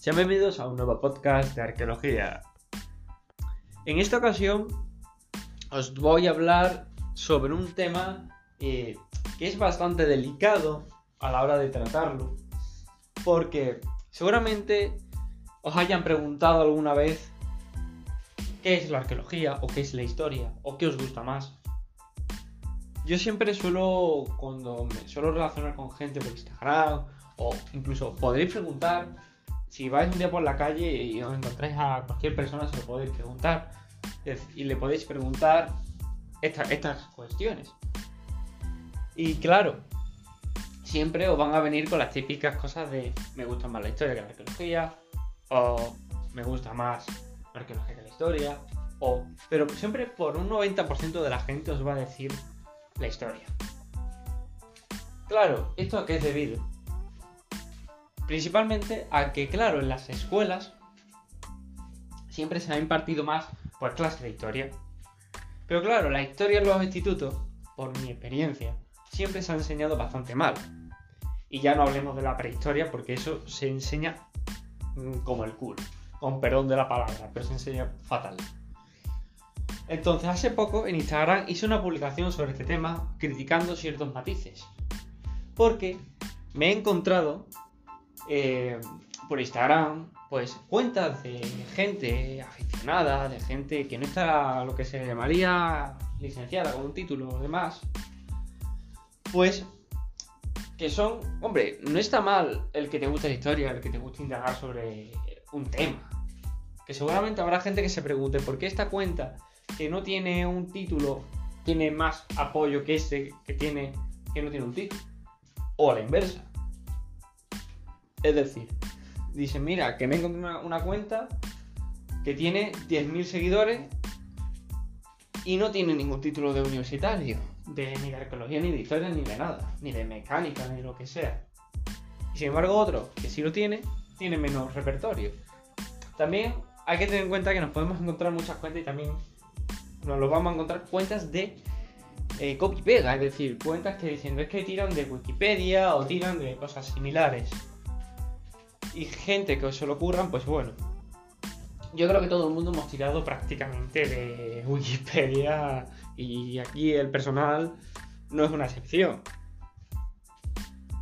Sean bienvenidos a un nuevo podcast de arqueología. En esta ocasión os voy a hablar sobre un tema eh, que es bastante delicado a la hora de tratarlo. Porque seguramente os hayan preguntado alguna vez qué es la arqueología o qué es la historia o qué os gusta más. Yo siempre suelo, cuando me suelo relacionar con gente por Instagram o incluso podréis preguntar, si vais un día por la calle y os encontráis a cualquier persona, se lo podéis preguntar y le podéis preguntar estas cuestiones. Y claro, siempre os van a venir con las típicas cosas de me gusta más la historia que la arqueología, o me gusta más la arqueología que la historia, o... Pero siempre por un 90% de la gente os va a decir la historia. Claro, ¿esto a qué es debido? Principalmente a que, claro, en las escuelas siempre se ha impartido más por clases de historia. Pero claro, la historia en los institutos, por mi experiencia, siempre se ha enseñado bastante mal. Y ya no hablemos de la prehistoria porque eso se enseña mm, como el culo. Con perdón de la palabra, pero se enseña fatal. Entonces, hace poco en Instagram hice una publicación sobre este tema criticando ciertos matices. Porque me he encontrado eh, por Instagram, pues cuentas de gente aficionada, de gente que no está lo que se llamaría licenciada con un título o demás, pues que son, hombre, no está mal el que te guste la historia, el que te guste indagar sobre un tema. Que seguramente habrá gente que se pregunte por qué esta cuenta que no tiene un título tiene más apoyo que este que tiene que no tiene un título. O a la inversa. Es decir, dice, mira, que me encontré una, cuenta que tiene 10.000 seguidores y no tiene ningún título de universitario, de, ni de arqueología, ni de historia, ni de nada, ni de mecánica, ni lo que sea. Y sin embargo otro, que sí lo tiene, tiene menos repertorio. También hay que tener en cuenta que nos podemos encontrar muchas cuentas y también nos lo vamos a encontrar cuentas de eh, copy-pega, es decir, cuentas que dicen, es que tiran de Wikipedia o tiran de cosas similares. Y gente que se lo ocurran, pues bueno. Yo creo que todo el mundo hemos tirado prácticamente de Wikipedia y aquí el personal no es una excepción.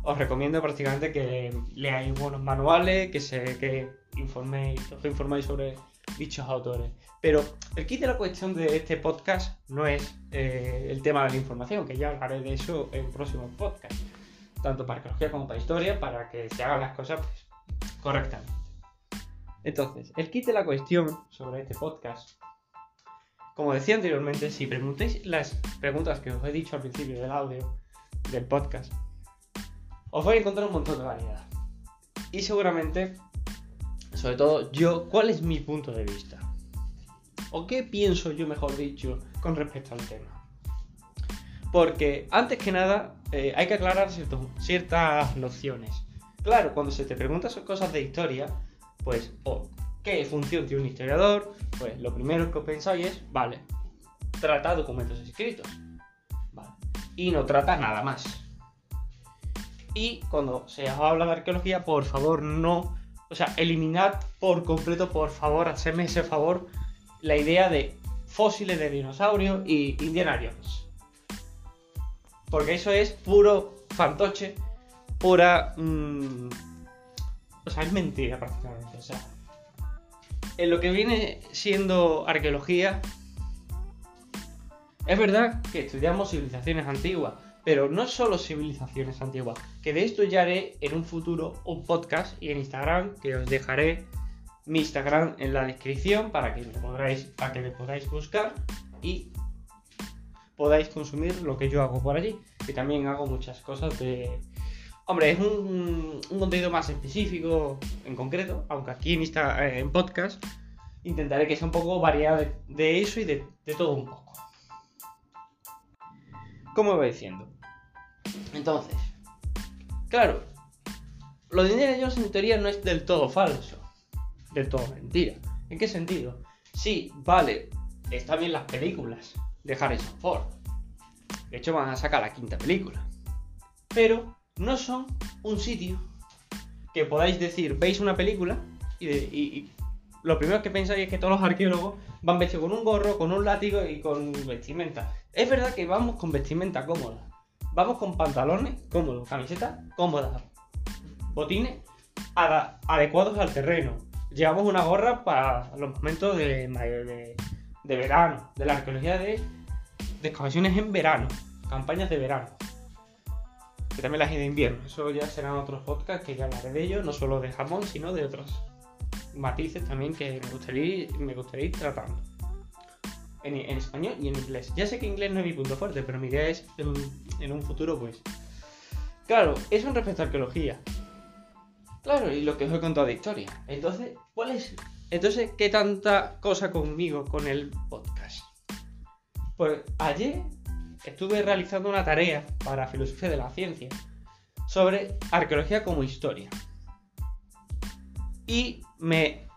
Os recomiendo prácticamente que leáis buenos manuales, que se que informéis, os informáis sobre dichos autores. Pero el kit de la cuestión de este podcast no es eh, el tema de la información, que ya hablaré de eso en próximos podcasts, tanto para arqueología como para historia, para que se hagan las cosas pues, correctamente. Entonces, el kit de la cuestión sobre este podcast, como decía anteriormente, si preguntéis las preguntas que os he dicho al principio del audio del podcast, os voy a encontrar un montón de variedad. Y seguramente sobre todo yo, cuál es mi punto de vista. O qué pienso yo, mejor dicho, con respecto al tema. Porque antes que nada eh, hay que aclarar ciertas nociones. Claro, cuando se te preguntan cosas de historia, pues, o qué función tiene un historiador, pues lo primero que pensáis es, vale, trata documentos escritos. Vale. Y no trata nada más. Y cuando se habla de arqueología, por favor no o sea, eliminad por completo, por favor, hacedme ese favor, la idea de fósiles de dinosaurios y Indiana Porque eso es puro fantoche, pura... Mm, o sea, es mentira prácticamente. O sea, en lo que viene siendo arqueología, es verdad que estudiamos civilizaciones antiguas, pero no solo civilizaciones antiguas, que de esto ya haré en un futuro un podcast y en Instagram, que os dejaré mi Instagram en la descripción para que me podáis, para que me podáis buscar y podáis consumir lo que yo hago por allí, que también hago muchas cosas de... Hombre, es un, contenido más específico en concreto, aunque aquí en, eh, en podcast intentaré que sea un poco variado de, eso y de todo un poco como iba diciendo. Entonces, claro, lo de Indiana Jones en teoría no es del todo falso, del todo mentira. ¿En qué sentido? Sí, vale, están bien las películas de Harrison Ford. De hecho, van a sacar la quinta película. Pero no son un sitio que podáis decir, veis una película y, lo primero que pensáis es que todos los arqueólogos van vestidos con un gorro, con un látigo y con vestimenta. Es verdad que vamos con vestimenta cómoda. Vamos con pantalones cómodos, camisetas cómodas, botines adecuados al terreno. Llevamos una gorra para los momentos de, de, verano, de la arqueología de excavaciones en verano, campañas de verano. Que también las de invierno. Eso ya serán otros podcasts que ya hablaré de ello, no solo de jamón, sino de otros matices también que me gustaría, me gustaría ir tratando. En, en español y en inglés. Ya sé que inglés no es mi punto fuerte, pero mi idea es en, en un futuro, pues. Claro, eso en respecto a arqueología. Claro, y lo que os he contado de historia. Entonces, ¿cuál es? Entonces, ¿qué tanta cosa conmigo con el podcast? Pues ayer estuve realizando una tarea para filosofía de la ciencia sobre arqueología como historia. Y me,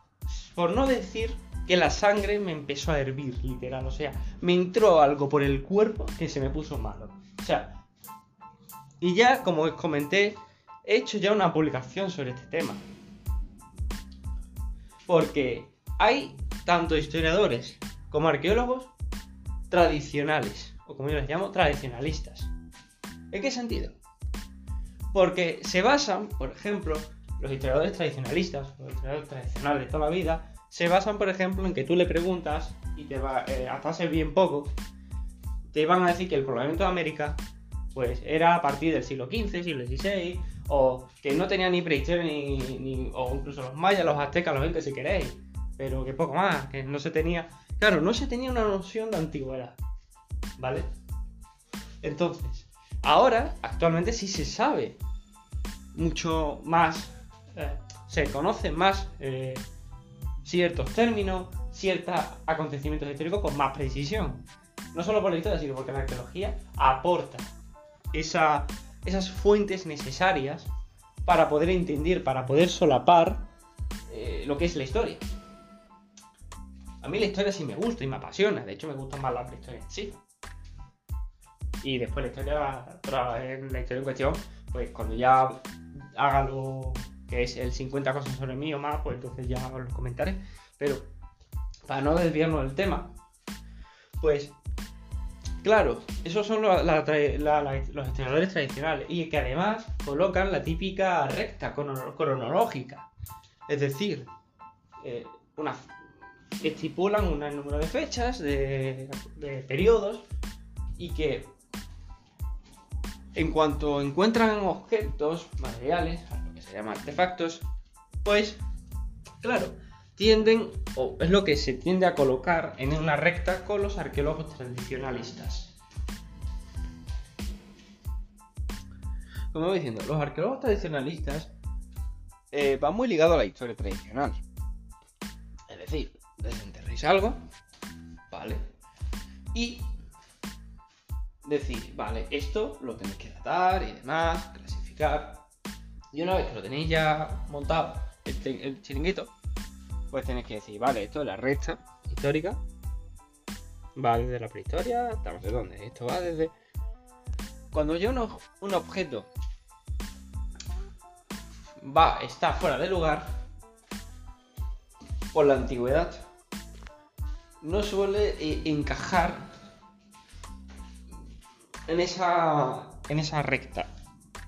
por no decir que la sangre me empezó a hervir, literal. O sea, me entró algo por el cuerpo que se me puso malo. O sea, y ya, como os comenté, he hecho ya una publicación sobre este tema. Porque hay tanto historiadores como arqueólogos tradicionales, o como yo les llamo, tradicionalistas. ¿En qué sentido? Porque se basan, por ejemplo, los historiadores tradicionalistas, los historiadores tradicionales de toda la vida, se basan, por ejemplo, en que tú le preguntas y te va, eh, hasta hace bien poco, te van a decir que el poblamiento de América, pues era a partir del siglo XV, siglo XVI, o que no tenía ni prehistoria ni, o incluso los mayas, los aztecas, los incas si queréis, pero que poco más, que no se tenía, claro, no se tenía una noción de antigüedad, ¿vale? Entonces, ahora, actualmente sí se sabe mucho más, eh, se conocen más eh, ciertos términos, ciertos acontecimientos históricos con más precisión. No solo por la historia, sino porque la arqueología aporta esa- esas fuentes necesarias para poder entender, para poder solapar eh, lo que es la historia. A mí la historia sí me gusta y me apasiona, de hecho me gusta más la prehistoria sí. Y después la historia, tra- en la historia en cuestión, pues cuando ya haga lo que es el 50 cosas sobre mí o más, pues entonces ya os lo comentaré. Pero para no desviarnos del tema, pues claro, esos son lo- la los historiadores tradicionales y que además colocan la típica recta crono- cronológica. Es decir, eh, estipulan un número de fechas, de periodos y que en cuanto encuentran objetos materiales, lo que se llama artefactos, pues, claro, tienden, o es lo que se tiende a colocar en una recta con los arqueólogos tradicionalistas. Como voy diciendo, los arqueólogos tradicionalistas eh, van muy ligados a la historia tradicional. Es decir, desenterréis algo, ¿vale? Y decir, vale, esto lo tenéis que datar y demás, clasificar. Y una vez que lo tenéis ya montado, el, chiringuito, pues tenéis que decir, vale, esto es la recta histórica. Va desde la prehistoria, no sé dónde. Esto va desde. Cuando ya un, un objeto va, está fuera de lugar, por la antigüedad, no suele eh, encajar en esa, en esa recta,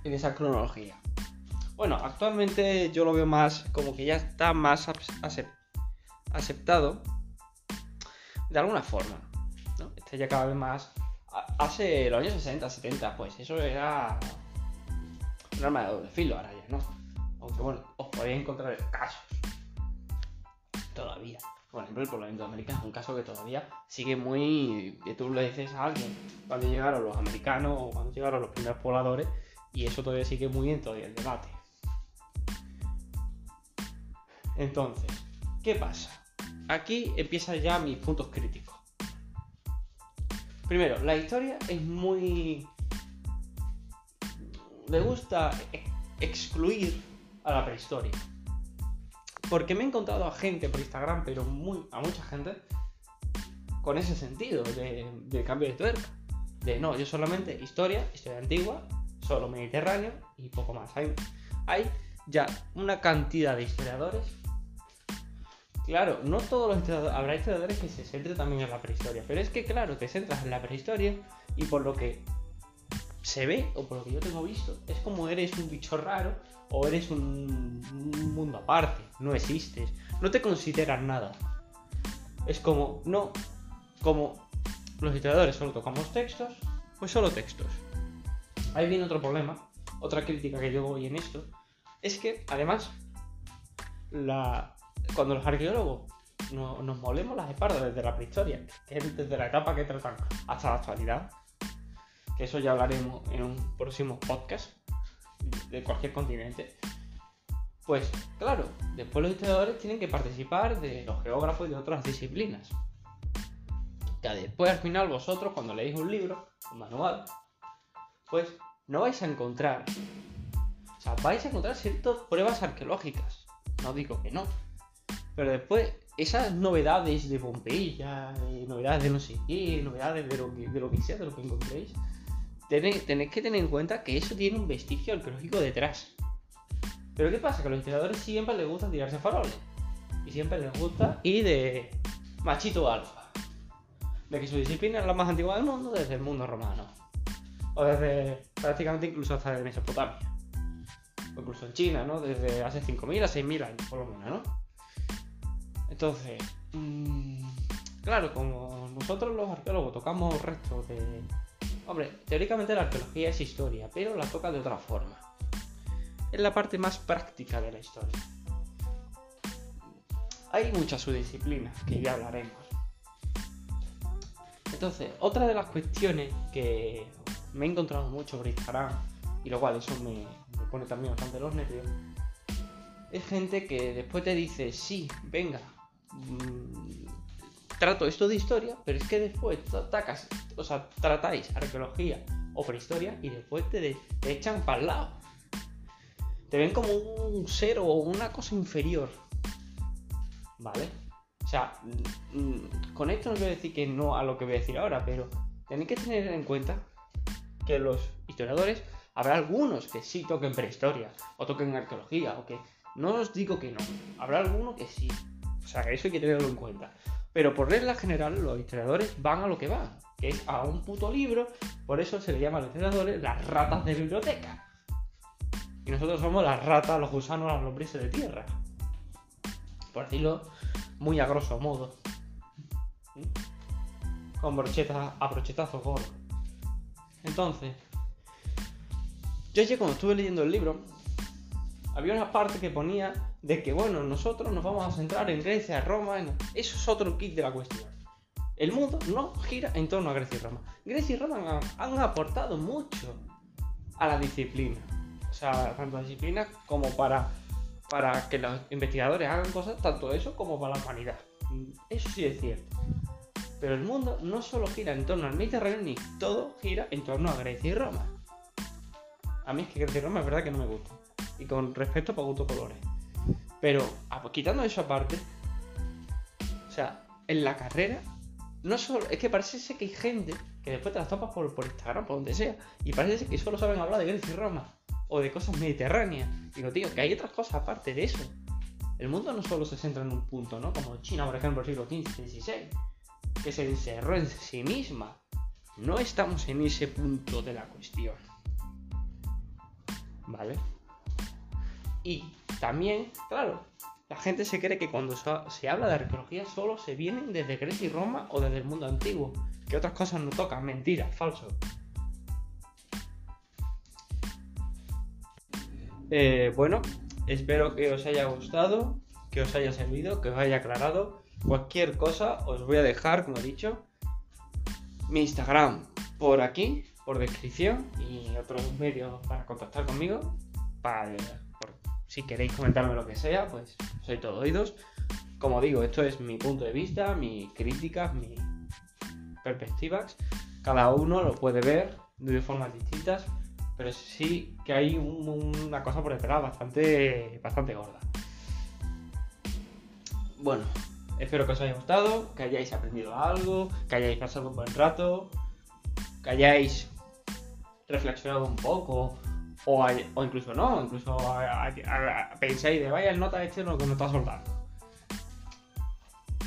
en esa cronología. Bueno, actualmente yo lo veo más como que ya está más ace- acep- aceptado de alguna forma. ¿no? Está ya cada vez más. Hace los años 60, 70, pues eso era un arma de doble filo, ahora ya no. Aunque bueno, os podéis encontrar casos todavía. Por ejemplo, el poblamiento de América es un caso que todavía sigue muy. que tú le dices a alguien cuando llegaron los americanos o cuando llegaron los primeros pobladores, y eso todavía sigue muy en todavía el debate. Entonces, ¿qué pasa? Aquí empiezan ya mis puntos críticos. Primero, la historia es muy. Le gusta ex- excluir a la prehistoria. Porque me he encontrado a gente por Instagram, pero muy, a mucha gente, con ese sentido de, cambio de tuerca. De no, yo solamente historia, historia antigua, solo mediterráneo y poco más. Hay, hay ya una cantidad de historiadores claro, no todos los historiadores, habrá historiadores que se centren también en la prehistoria, pero es que claro, te centras en la prehistoria y por lo que se ve, o por lo que yo tengo visto, es como eres un bicho raro o eres un, un mundo aparte, no existes, no te consideras nada. Es como, no, como los historiadores solo tocamos textos, pues solo textos. Ahí viene otro problema, otra crítica que yo doy en esto, es que además, la, cuando los arqueólogos no- nos molemos las espaldas desde la prehistoria, que es desde la etapa que tratan hasta la actualidad, que eso ya hablaremos en un próximo podcast de cualquier continente, pues claro, después los historiadores tienen que participar de los geógrafos y de otras disciplinas. Que después al final vosotros cuando leéis un libro, un manual, pues no vais a encontrar, o sea, vais a encontrar ciertas pruebas arqueológicas, no digo que no, pero después esas novedades de Pompeya, eh, novedades de no sé qué, novedades de lo que, de lo que sea, de lo que encontréis, tenéis, que tener en cuenta que eso tiene un vestigio arqueológico detrás. Pero ¿qué pasa? Que a los historiadores siempre les gusta tirarse faroles. Y siempre les gusta ir de machito alfa. De que su disciplina es la más antigua del mundo desde el mundo romano. O desde prácticamente incluso hasta Mesopotamia. O incluso en China, ¿no? Desde hace 5.000 a 6.000 años, por lo menos, ¿no? Entonces, mm, claro, como nosotros los arqueólogos tocamos restos de... Hombre, teóricamente la arqueología es historia, pero la toca de otra forma. Es la parte más práctica de la historia. Hay muchas subdisciplinas que ya hablaremos. Entonces, otra de las cuestiones que me he encontrado mucho por Instagram, y lo cual eso me, pone también bastante los nervios, es gente que después te dice, sí, venga, mm, trato esto de historia, pero es que después atacas, o sea, tratáis arqueología o prehistoria y después te, de- echan para el lado. Te ven como un ser o una cosa inferior. ¿Vale? O sea, mm, mm, con esto no quiero decir que no a lo que voy a decir ahora, pero tenéis que tener en cuenta que los historiadores habrá algunos que sí toquen prehistoria o toquen arqueología o que no os digo que no, habrá alguno que sí. O sea, eso hay que tenerlo en cuenta. Pero por regla general, los historiadores van a lo que van, que es a un puto libro, por eso se le llama a los historiadores las ratas de biblioteca. Y nosotros somos las ratas, los gusanos, las lombrices de tierra. Por decirlo muy a grosso modo. Con brochetas a brochetazos gordos. Entonces, yo ayer cuando estuve leyendo el libro, había una parte que ponía de que, bueno, nosotros nos vamos a centrar en Grecia, Roma, en- eso es otro kit de la cuestión. El mundo no gira en torno a Grecia y Roma. Grecia y Roma han, han aportado mucho a la disciplina. O sea, tanto a la disciplina como para, para que los investigadores hagan cosas, tanto eso como para la humanidad. Eso sí es cierto. Pero el mundo no solo gira en torno al Mediterráneo, ni todo gira en torno a Grecia y Roma. A mí es que Grecia y Roma es verdad que no me gusta. Y con respecto a gusto colores. Pero ah, pues quitando eso aparte, o sea, en la carrera, no solo. Es que parece ser que hay gente que después te las topas por, Instagram, por donde sea, y parece ser que solo saben hablar de Grecia y Roma. O de cosas mediterráneas. Digo, tío, que hay otras cosas aparte de eso. El mundo no solo se centra en un punto, ¿no? Como China, por ejemplo, el siglo XV, XVI, que se encerró en sí misma. No estamos en ese punto de la cuestión. ¿Vale? Y también, claro, la gente se cree que cuando se habla de arqueología solo se vienen desde Grecia y Roma o desde el mundo antiguo, que otras cosas no tocan, mentira, falso. Eh, bueno, espero que os haya gustado, que os haya servido, que os haya aclarado. Cualquier cosa os voy a dejar, como he dicho, mi Instagram por aquí, por descripción y otros medios para contactar conmigo. Para, si queréis comentarme lo que sea, pues soy todo oídos. Como digo, esto es mi punto de vista, mis críticas, mis perspectivas. Cada uno lo puede ver de formas distintas, pero sí que hay un- una cosa por detrás bastante, bastante gorda. Bueno, espero que os haya gustado, que hayáis aprendido algo, que hayáis pasado un buen rato, que hayáis reflexionado un poco, o, hay- o incluso no, incluso a- a- a- pensáis de vaya el nota este lo que nos está soltando.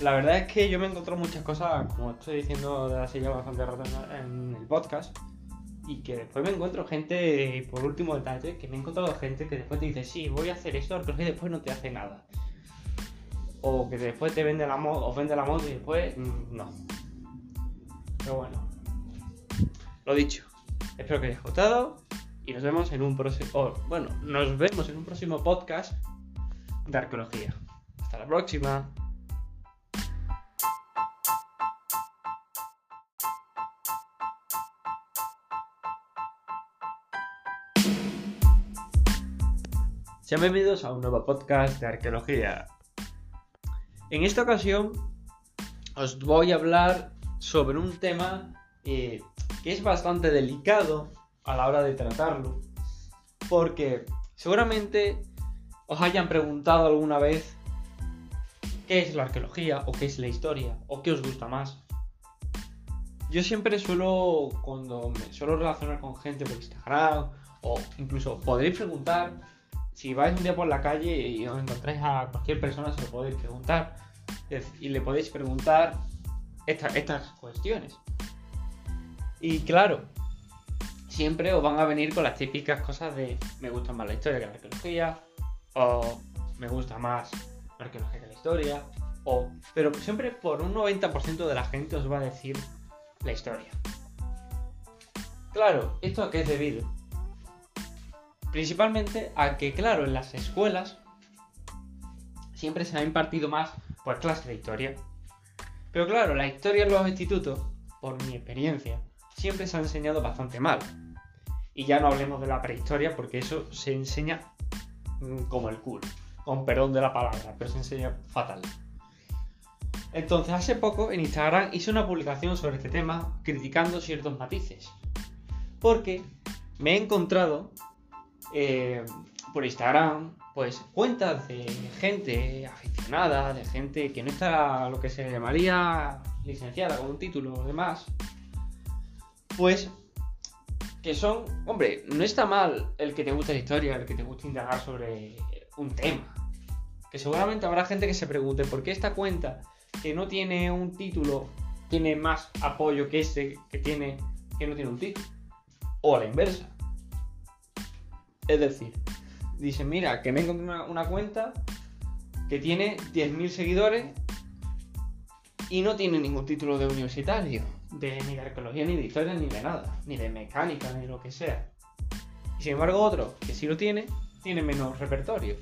la verdad es que yo me he encontrado muchas cosas, como estoy diciendo de hace ya bastante rato en el podcast, y que después me encuentro gente, por último detalle, que me he encontrado gente que después te dice, sí, voy a hacer esto, pero que después no te hace nada. O que después te vende la moto, o vende la moto y después mm, no. Pero bueno, lo dicho, espero que haya gustado y nos vemos en un próximo, bueno, nos vemos en un próximo podcast de arqueología. Hasta la próxima. Sean bienvenidos a un nuevo podcast de arqueología. En esta ocasión os voy a hablar sobre un tema eh, que es bastante delicado a la hora de tratarlo, porque seguramente os hayan preguntado alguna vez qué es la arqueología o qué es la historia o qué os gusta más. Yo siempre suelo, cuando me suelo relacionar con gente por Instagram o incluso podréis preguntar si vais un día por la calle y os encontráis a cualquier persona, se lo podéis preguntar. Y le podéis preguntar estas cuestiones. Y claro, siempre os van a venir con las típicas cosas de me gusta más la historia que la arqueología, o me gusta más la arqueología que la historia, o... Pero siempre por un 90% de la gente os va a decir la historia. Claro, ¿esto a qué es debido? Principalmente a que, claro, en las escuelas siempre se ha impartido más pues clases de historia. Pero claro, la historia en los institutos, por mi experiencia, siempre se ha enseñado bastante mal. Y ya no hablemos de la prehistoria porque eso se enseña mm, como el culo. Con perdón de la palabra, pero se enseña fatal. Entonces, hace poco en Instagram hice una publicación sobre este tema criticando ciertos matices. Porque me he encontrado eh, por Instagram, pues cuentas de gente aficionada, de gente que no está lo que se llamaría licenciada con un título o demás, pues que son, hombre, no está mal el que te guste la historia, el que te guste indagar sobre un tema. Que seguramente habrá gente que se pregunte por qué esta cuenta que no tiene un título tiene más apoyo que este que tiene que no tiene un título. O a la inversa. Es decir, dice, mira, que me encontré una, cuenta que tiene 10.000 seguidores y no tiene ningún título de universitario, de ni de arqueología, ni de historia, ni de nada, ni de mecánica, ni lo que sea. Y sin embargo otro, que sí lo tiene, tiene menos repertorio.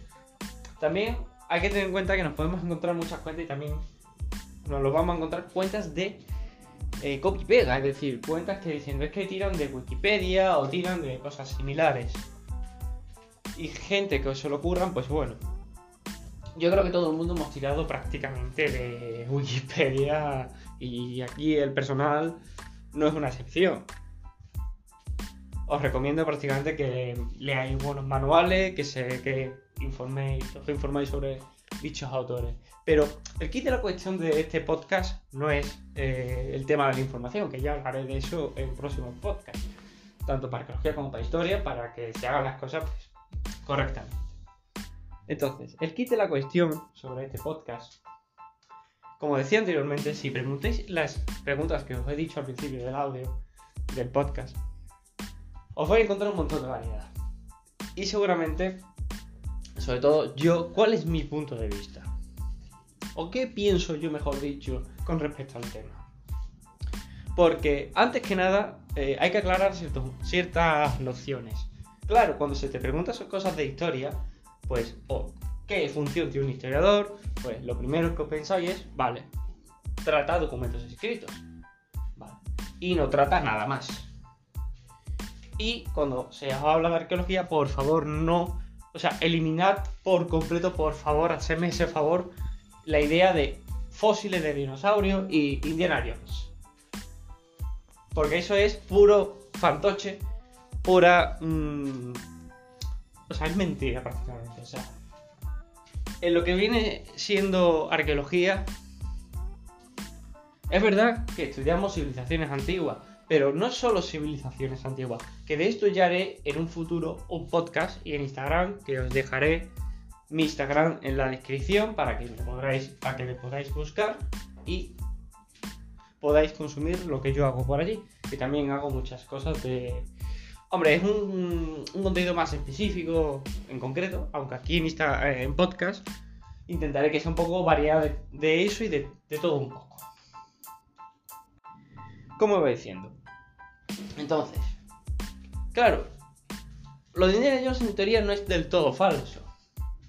También hay que tener en cuenta que nos podemos encontrar muchas cuentas y también nos lo vamos a encontrar cuentas de eh, copy-pega, es decir, cuentas que dicen, ves que tiran de Wikipedia o tiran de cosas similares y gente que se lo ocurran, pues bueno. Yo creo que todo el mundo hemos tirado prácticamente de Wikipedia y aquí el personal no es una excepción. Os recomiendo prácticamente que leáis buenos manuales, que se que informéis, os informáis sobre dichos autores. Pero el kit de la cuestión de este podcast no es eh, el tema de la información, que ya hablaré de eso en próximos podcasts, tanto para arqueología como para historia, para que se hagan las cosas pues, correctamente. Entonces, el kit de la cuestión sobre este podcast, como decía anteriormente, si preguntéis las preguntas que os he dicho al principio del audio del podcast, os vais a encontrar un montón de variedad. Y seguramente, sobre todo yo, ¿cuál es mi punto de vista? ¿O qué pienso yo, mejor dicho, con respecto al tema? Porque, antes que nada, eh, hay que aclarar ciertas nociones. Claro, cuando se te preguntan cosas de historia, pues, o qué función tiene un historiador, pues lo primero que os pensáis es, vale, trata documentos escritos. Vale. Y no trata nada más. Y cuando se habla de arqueología, por favor, no. O sea, eliminad por completo, por favor, hacedme ese favor, la idea de fósiles de dinosaurios y Indiana Porque eso es puro fantoche pura. Mm, o sea, es mentira prácticamente. O sea, en lo que viene siendo arqueología, es verdad que estudiamos civilizaciones antiguas, pero no solo civilizaciones antiguas, que de esto ya haré en un futuro un podcast y en Instagram que os dejaré mi Instagram en la descripción para que me podáis, para que me podáis buscar y podáis consumir lo que yo hago por allí. Que también hago muchas cosas de. Hombre, es un, un contenido más específico en concreto, aunque aquí en, Insta, eh, en podcast intentaré que sea un poco variado de, eso y de, de, todo un poco. Como iba diciendo. Entonces, claro, lo de Indiana Jones en teoría no es del todo falso,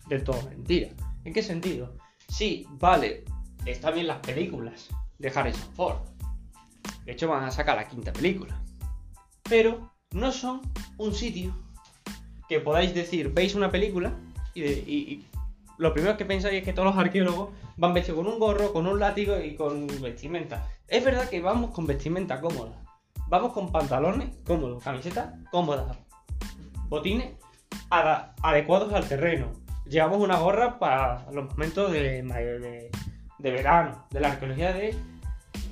del todo mentira. ¿En qué sentido? Sí, vale, están bien las películas de Harrison Ford. De hecho, van a sacar la quinta película. Pero no son un sitio que podáis decir, veis una película y, lo primero que pensáis es que todos los arqueólogos van vestidos con un gorro, con un látigo y con vestimenta. Es verdad que vamos con vestimenta cómoda. Vamos con pantalones cómodos, camisetas cómodas, botines adecuados al terreno. Llevamos una gorra para los momentos de, de, verano, de la arqueología de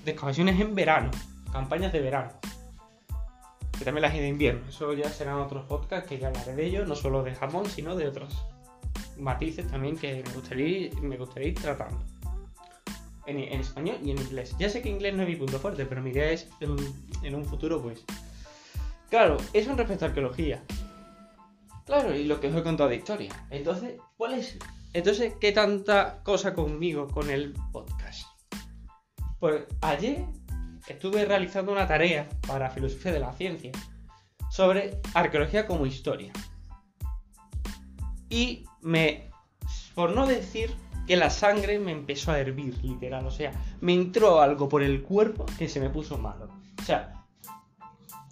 excavaciones en verano, campañas de verano. Que también las hay de invierno. Eso ya serán otros podcasts que ya hablaré de ello, no solo de jamón, sino de otros matices también que me gustaría, me gustaría ir tratando. En, en, español y en inglés. Ya sé que inglés no es mi punto fuerte, pero mi idea es en, en un futuro, pues. Claro, eso en respecto a arqueología. Claro, y lo que os he contado de historia. Entonces, ¿cuál es? Entonces, ¿qué tanta cosa conmigo con el podcast? Pues ayer estuve realizando una tarea para filosofía de la ciencia sobre arqueología como historia. Y me, por no decir que la sangre me empezó a hervir, literal, o sea, me entró algo por el cuerpo que se me puso malo. O sea,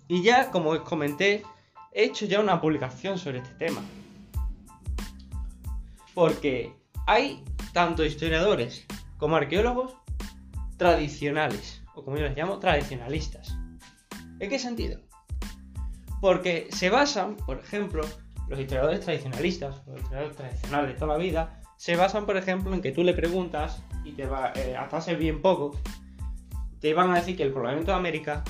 y ya, como os comenté, he hecho ya una publicación sobre este tema. Porque hay tanto historiadores como arqueólogos tradicionales, o como yo les llamo, tradicionalistas. ¿En qué sentido? Porque se basan, por ejemplo, los historiadores tradicionalistas, los historiadores tradicionales de toda la vida, se basan, por ejemplo, en que tú le preguntas y te va, eh, hasta hace bien poco, te van a decir que el poblamiento de América,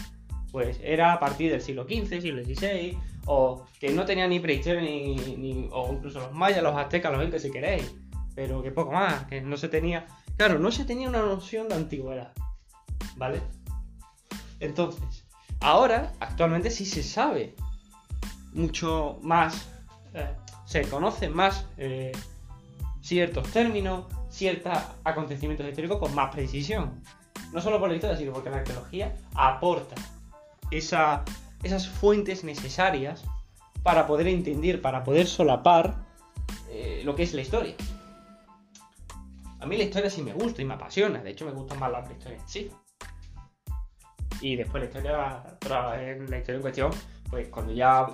pues era a partir del siglo XV, siglo XVI, o que no tenía ni prehistoria ni, ni, o incluso los mayas, los aztecas, los incas si queréis, pero que poco más, que no se tenía, claro, no se tenía una noción de antigüedad, ¿vale? Entonces, ahora, actualmente sí se sabe mucho más, eh, se conocen más eh, ciertos términos, ciertos acontecimientos históricos con más precisión. No solo por la historia, sino porque la arqueología aporta esa esas fuentes necesarias para poder entender, para poder solapar eh, lo que es la historia. A mí la historia sí me gusta y me apasiona, de hecho me gusta más la prehistoria en sí. Y después la historia, en la historia en cuestión, pues cuando ya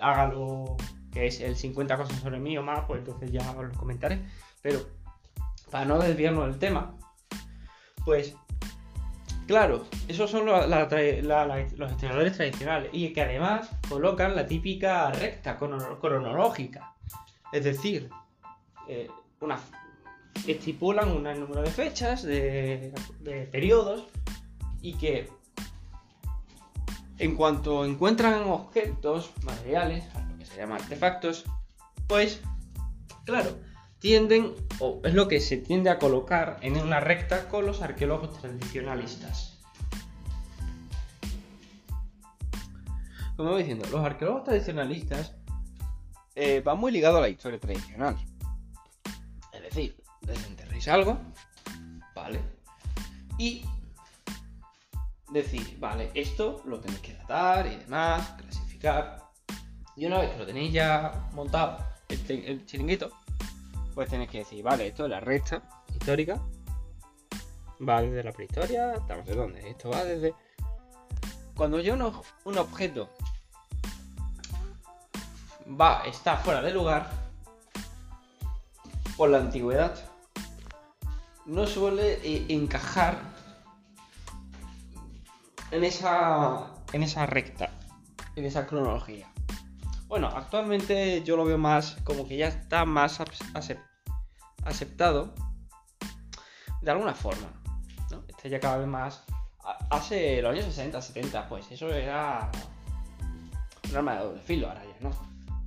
haga lo que es el 50 cosas sobre mí o más, pues entonces ya os lo comentaré. Pero para no desviarnos del tema, pues Claro, esos son la, la, la, los historiadores tradicionales y que además colocan la típica recta cronológica. Es decir, eh, una, estipulan un número de fechas, de periodos y que en cuanto encuentran objetos materiales, lo que se llama artefactos, pues, claro, tienden, o es lo que se tiende a colocar en una recta con los arqueólogos tradicionalistas. Como voy diciendo, los arqueólogos tradicionalistas eh, van muy ligados a la historia tradicional. Es decir, desenterréis algo, ¿vale? Y decir, vale, esto lo tenéis que datar y demás, clasificar. Y una vez que lo tenéis ya montado, el, chiringuito, pues tenéis que decir, vale, esto es la recta histórica. Va desde la prehistoria, estamos de dónde. Esto va desde. Cuando yo un, un objeto va, está fuera de lugar, por la antigüedad, no suele eh, encajar en esa, en esa recta, en esa cronología. Bueno, actualmente yo lo veo más como que ya está más aceptado de alguna forma. ¿no? Este ya cada vez más. Hace los años 60, 70, pues eso era un arma de doble filo, ahora ya no.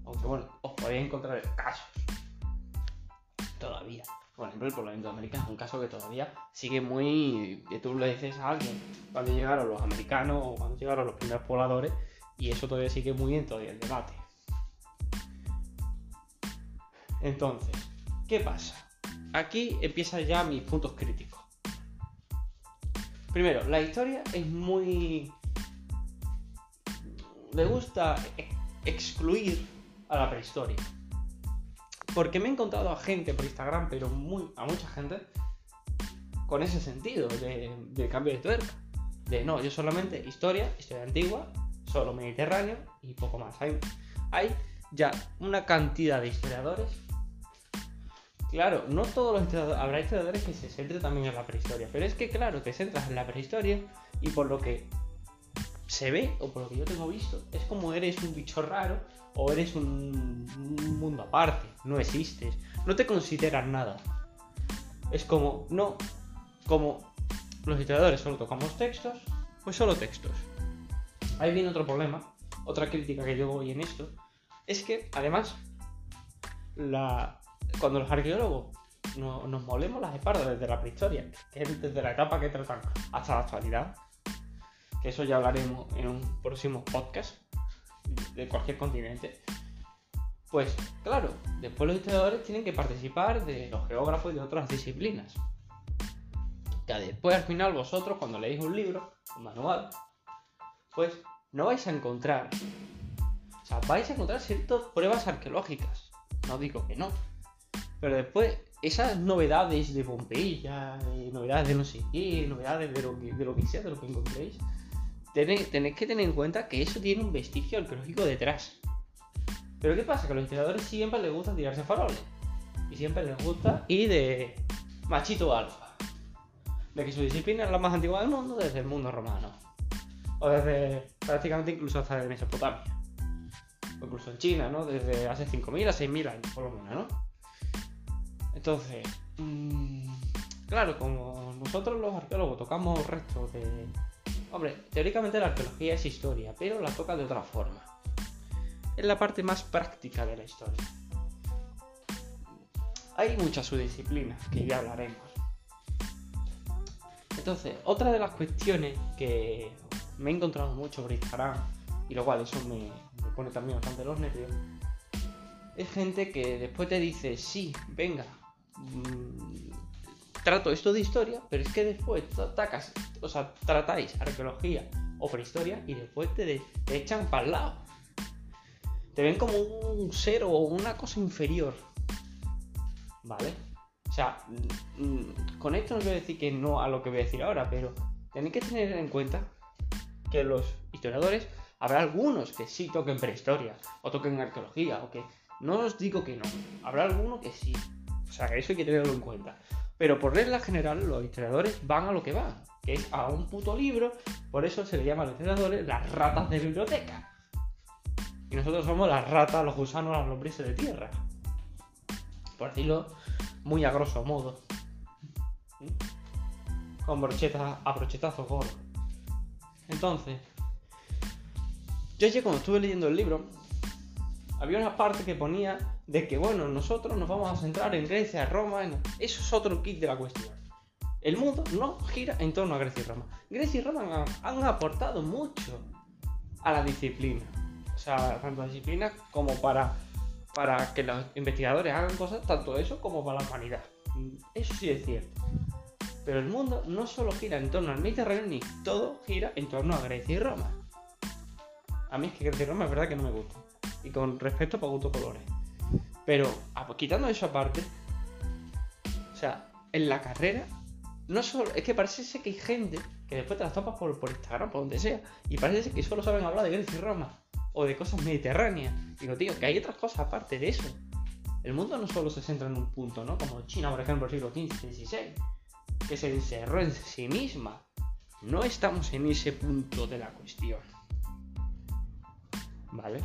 Aunque bueno, os podéis encontrar casos. todavía. Por ejemplo, el poblamiento de América es un caso que todavía sigue muy... que tú le dices a alguien cuando llegaron los americanos o cuando llegaron los primeros pobladores y eso todavía sigue muy en todavía el debate. Entonces, ¿qué pasa? Aquí empiezan ya mis puntos críticos. Primero, la historia es muy... Me gusta excluir a la prehistoria. Porque me he encontrado a gente por Instagram, pero muy, a mucha gente, con ese sentido de, cambio de tuerca. De no, yo solamente historia, historia antigua, solo Mediterráneo y poco más. Hay, hay ya una cantidad de historiadores. Claro, no todos los historiadores, habrá historiadores que se centren también en la prehistoria, pero es que claro, te centras en la prehistoria y por lo que se ve, o por lo que yo tengo visto, es como eres un bicho raro o eres un, mundo aparte, no existes, no te consideras nada. Es como, no, como los historiadores solo tocamos textos, pues solo textos. Ahí viene otro problema, otra crítica que yo voy en esto, es que además, la, cuando los arqueólogos nos molemos las espaldas desde la prehistoria, desde la etapa que tratan hasta la actualidad, que eso ya hablaremos en un próximo podcast, de cualquier continente. Pues claro, después los historiadores tienen que participar de los geógrafos y de otras disciplinas. Que después al final vosotros cuando leéis un libro, un manual, pues no vais a encontrar, o sea, vais a encontrar ciertas pruebas arqueológicas. No digo que no. Pero después, esas novedades de Pompeya, novedades de no sé qué, novedades de lo que, de lo que sea, de lo que encontréis, tenéis, que tener en cuenta que eso tiene un vestigio arqueológico detrás. Pero ¿qué pasa? Que a los historiadores siempre les gusta tirarse faroles. Y siempre les gusta ir de machito alfa. De que su disciplina es la más antigua del mundo desde el mundo romano. O desde prácticamente incluso hasta de Mesopotamia. O incluso en China, ¿no? Desde hace 5.000 a 6.000 años, por lo menos, ¿no? Entonces, mmm, claro, como nosotros los arqueólogos tocamos restos de Hombre, teóricamente la arqueología es historia, pero la toca de otra forma. Es la parte más práctica de la historia. Hay muchas subdisciplinas que ya hablaremos. Entonces, otra de las cuestiones que me he encontrado mucho Instagram, y lo cual eso me, pone también bastante los nervios, es gente que después te dice, sí, venga, mm, trato esto de historia, pero es que después atacas, o sea, tratáis arqueología o prehistoria y después te, echan para el lado. Te ven como un ser o una cosa inferior. ¿Vale? O sea, mm, con esto no quiero decir que no a lo que voy a decir ahora, pero tenéis que tener en cuenta que los historiadores habrá algunos que sí toquen prehistoria o toquen arqueología o que no os digo que no, habrá algunos que sí. O sea, que eso hay que tenerlo en cuenta. Pero por regla general, los historiadores van a lo que van, que es a un puto libro, por eso se le llama a los historiadores las ratas de biblioteca. Y nosotros somos las ratas, los gusanos, las lombrices de tierra. Por decirlo muy a grosso modo. Con brochetas a brochetazos gordos. Entonces, yo ya cuando estuve leyendo el libro, había una parte que ponía de que, bueno, nosotros nos vamos a centrar en Grecia, Roma, eso es otro kit de la cuestión. El mundo no gira en torno a Grecia y Roma. Grecia y Roma han, aportado mucho a la disciplina. O sea, tanto a la disciplina como para, para que los investigadores hagan cosas, tanto eso como para la humanidad. Eso sí es cierto. Pero el mundo no solo gira en torno al Mediterráneo, ni todo gira en torno a Grecia y Roma. A mí es que Grecia y Roma es verdad que no me gusta y con respecto a gusto colores. Pero ah, pues quitando eso aparte, o sea, en la carrera, no solo, es que parece que hay gente que después te las topas por, por Instagram, por donde sea, y parece que solo saben hablar de Grecia y Roma, o de cosas mediterráneas. Digo, que hay otras cosas aparte de eso. El mundo no solo se centra en un punto, ¿no? Como China, por ejemplo, el siglo XV, XVI, que se encerró en sí misma. No estamos en ese punto de la cuestión. ¿Vale?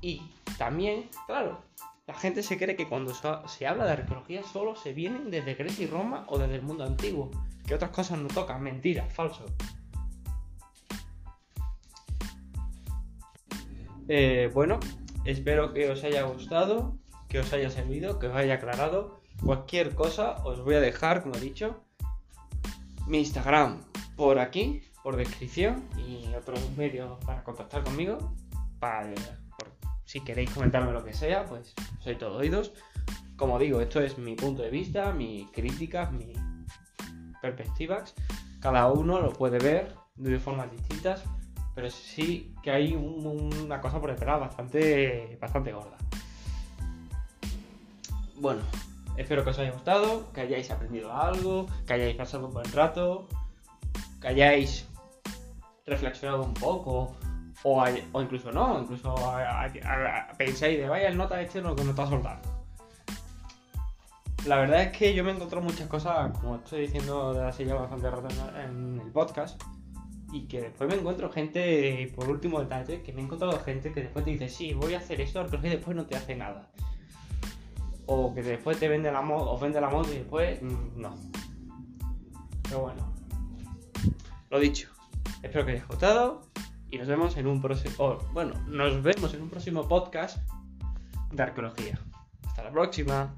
Y también, claro, la gente se cree que cuando se habla de arqueología solo se vienen desde Grecia y Roma o desde el mundo antiguo, que otras cosas no tocan. Mentira, falso. Eh, bueno, espero que os haya gustado, que os haya servido, que os haya aclarado. Cualquier cosa os voy a dejar, como he dicho, mi Instagram por aquí, por descripción y otros medios para contactar conmigo. Para, si queréis comentarme lo que sea, pues soy todo oídos. Como digo, esto es mi punto de vista, mis críticas, mis perspectivas. Cada uno lo puede ver de formas distintas, pero sí que hay un- una cosa por detrás bastante, bastante gorda. Bueno, espero que os haya gustado, que hayáis aprendido algo, que hayáis pasado un buen rato, que hayáis reflexionado un poco, o, hay- o incluso no, incluso a- a- a- pensáis de vaya el nota este lo que me está soltando. La verdad es que yo me he encontrado muchas cosas, como estoy diciendo desde hace ya bastante rato en- el podcast, y que después me encuentro gente, por último detalle, que me he encontrado gente que después te dice, sí, voy a hacer esto, pero que después no te hace nada. O que después te vende la moto, os vende la moto y después mm, no. Pero bueno. Lo dicho. Espero que haya gustado. Y nos vemos en un próximo. bueno, nos vemos en un próximo podcast de arqueología. Hasta la próxima.